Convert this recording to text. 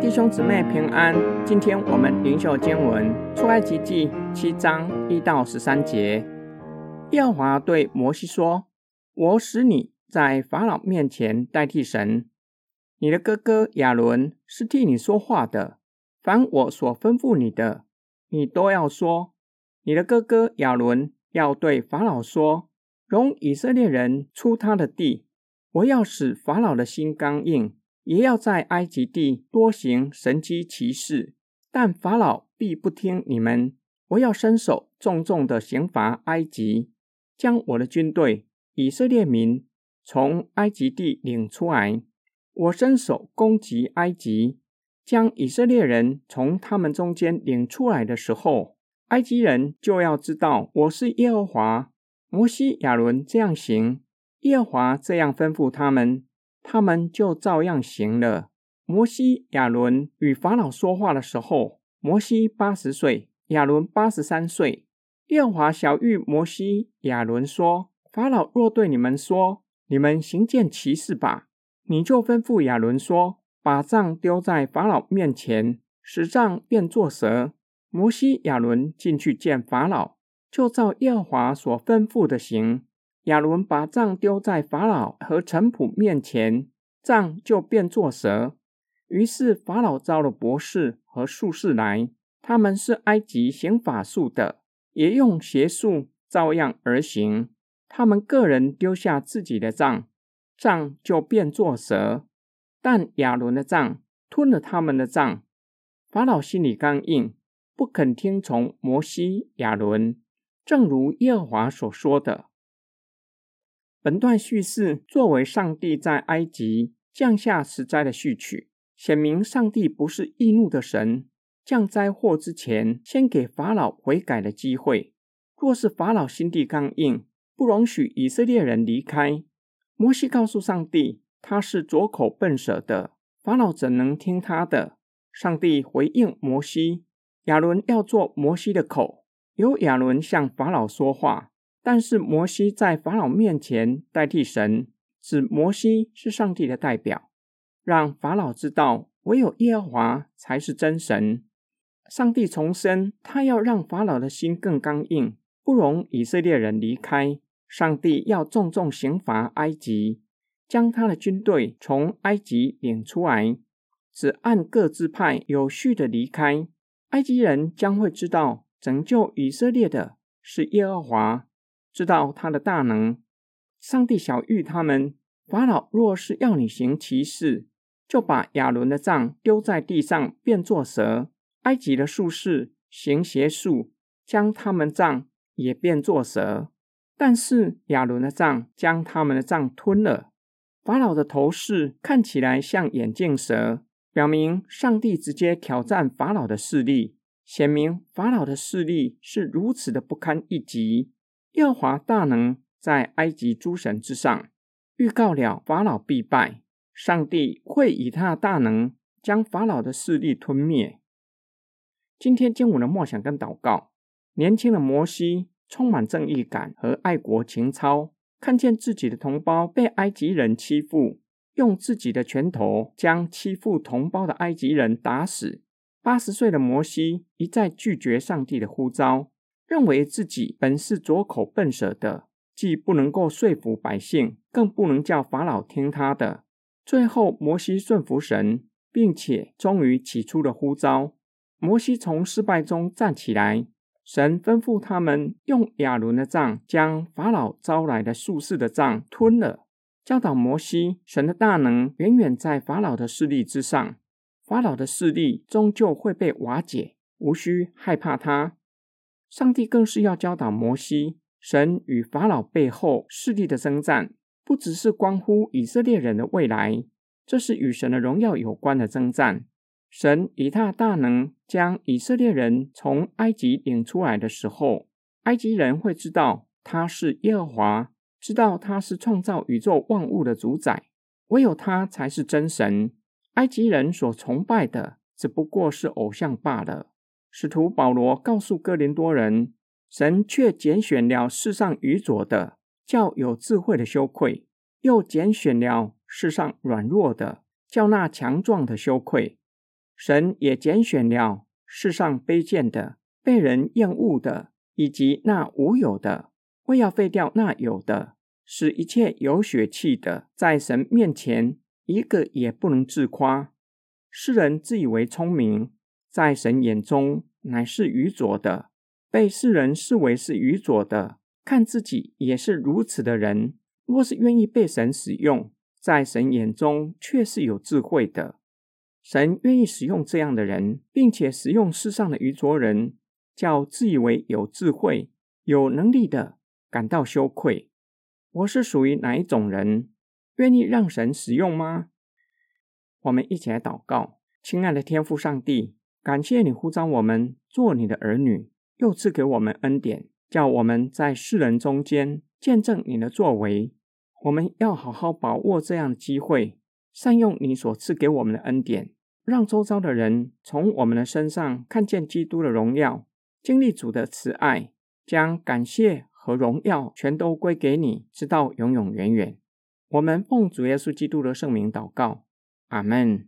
弟兄姊妹平安，今天我们灵修经文出埃及记七章一到十三节。耶和华对摩西说：“我使你在法老面前代替神，你的哥哥亚伦是替你说话的。凡我所吩咐你的，你都要说。你的哥哥亚伦要对法老说：容以色列人出他的地。我要使法老的心刚硬。”也要在埃及地多行神机骑事，但法老必不听你们。我要伸手重重的刑罚埃及，将我的军队以色列民从埃及地领出来。我伸手攻击埃及，将以色列人从他们中间领出来的时候，埃及人就要知道我是耶和华。摩西、亚伦这样行，耶和华这样吩咐他们。他们就照样行了。摩西、亚伦与法老说话的时候，摩西八十岁，亚伦八十三岁。耶和华小谕摩西、亚伦说：“法老若对你们说，你们行见奇事吧，你就吩咐亚伦说，把杖丢在法老面前，使杖变作蛇。摩西、亚伦进去见法老，就照耶和华所吩咐的行。”亚伦把杖丢在法老和臣仆面前，杖就变作蛇。于是法老招了博士和术士来，他们是埃及行法术的，也用邪术照样而行。他们个人丢下自己的杖，杖就变作蛇。但亚伦的杖吞了他们的杖。法老心里刚硬，不肯听从摩西、亚伦，正如耶和华所说的。本段叙事作为上帝在埃及降下十灾的序曲，显明上帝不是易怒的神。降灾祸之前，先给法老悔改的机会。若是法老心地刚硬，不容许以色列人离开，摩西告诉上帝，他是拙口笨舌的，法老怎能听他的？上帝回应摩西：亚伦要做摩西的口，由亚伦向法老说话。但是摩西在法老面前代替神，指摩西是上帝的代表，让法老知道唯有耶和华才是真神。上帝重申，他要让法老的心更刚硬，不容以色列人离开。上帝要重重刑罚埃及，将他的军队从埃及领出来，只按各自派有序的离开。埃及人将会知道，拯救以色列的是耶和华。知道他的大能，上帝小谕他们：法老若是要你行奇事，就把亚伦的杖丢在地上，变作蛇；埃及的术士行邪术，将他们杖也变作蛇。但是亚伦的杖将他们的杖吞了。法老的头饰看起来像眼镜蛇，表明上帝直接挑战法老的势力，显明法老的势力是如此的不堪一击。耶华大能在埃及诸神之上，预告了法老必败，上帝会以他的大能将法老的势力吞灭。今天经文的梦想跟祷告，年轻的摩西充满正义感和爱国情操，看见自己的同胞被埃及人欺负，用自己的拳头将欺负同胞的埃及人打死。八十岁的摩西一再拒绝上帝的呼召。认为自己本是拙口笨舌的，既不能够说服百姓，更不能叫法老听他的。最后，摩西顺服神，并且终于起初的呼召。摩西从失败中站起来，神吩咐他们用亚伦的杖将法老招来的术士的杖吞了，教导摩西神的大能远远在法老的势力之上，法老的势力终究会被瓦解，无需害怕他。上帝更是要教导摩西，神与法老背后势力的征战，不只是关乎以色列人的未来，这是与神的荣耀有关的征战。神以他大能将以色列人从埃及领出来的时候，埃及人会知道他是耶和华，知道他是创造宇宙万物的主宰，唯有他才是真神。埃及人所崇拜的只不过是偶像罢了。使徒保罗告诉哥林多人，神却拣选了世上愚拙的，叫有智慧的羞愧；又拣选了世上软弱的，叫那强壮的羞愧；神也拣选了世上卑贱的、被人厌恶的，以及那无有的，为要废掉那有的，使一切有血气的，在神面前一个也不能自夸。世人自以为聪明，在神眼中乃是愚拙的，被世人视为是愚拙的，看自己也是如此的人。若是愿意被神使用，在神眼中却是有智慧的。神愿意使用这样的人，并且使用世上的愚拙人，叫自以为有智慧、有能力的感到羞愧。我是属于哪一种人？愿意让神使用吗？我们一起来祷告，亲爱的天父上帝，感谢你呼召我们做你的儿女，又赐给我们恩典，叫我们在世人中间。见证你的作为，我们要好好把握这样的机会，善用你所赐给我们的恩典，让周遭的人从我们的身上看见基督的荣耀，经历主的慈爱，将感谢和荣耀全都归给你，直到永永远远。我们奉主耶稣基督的圣名祷告，阿门。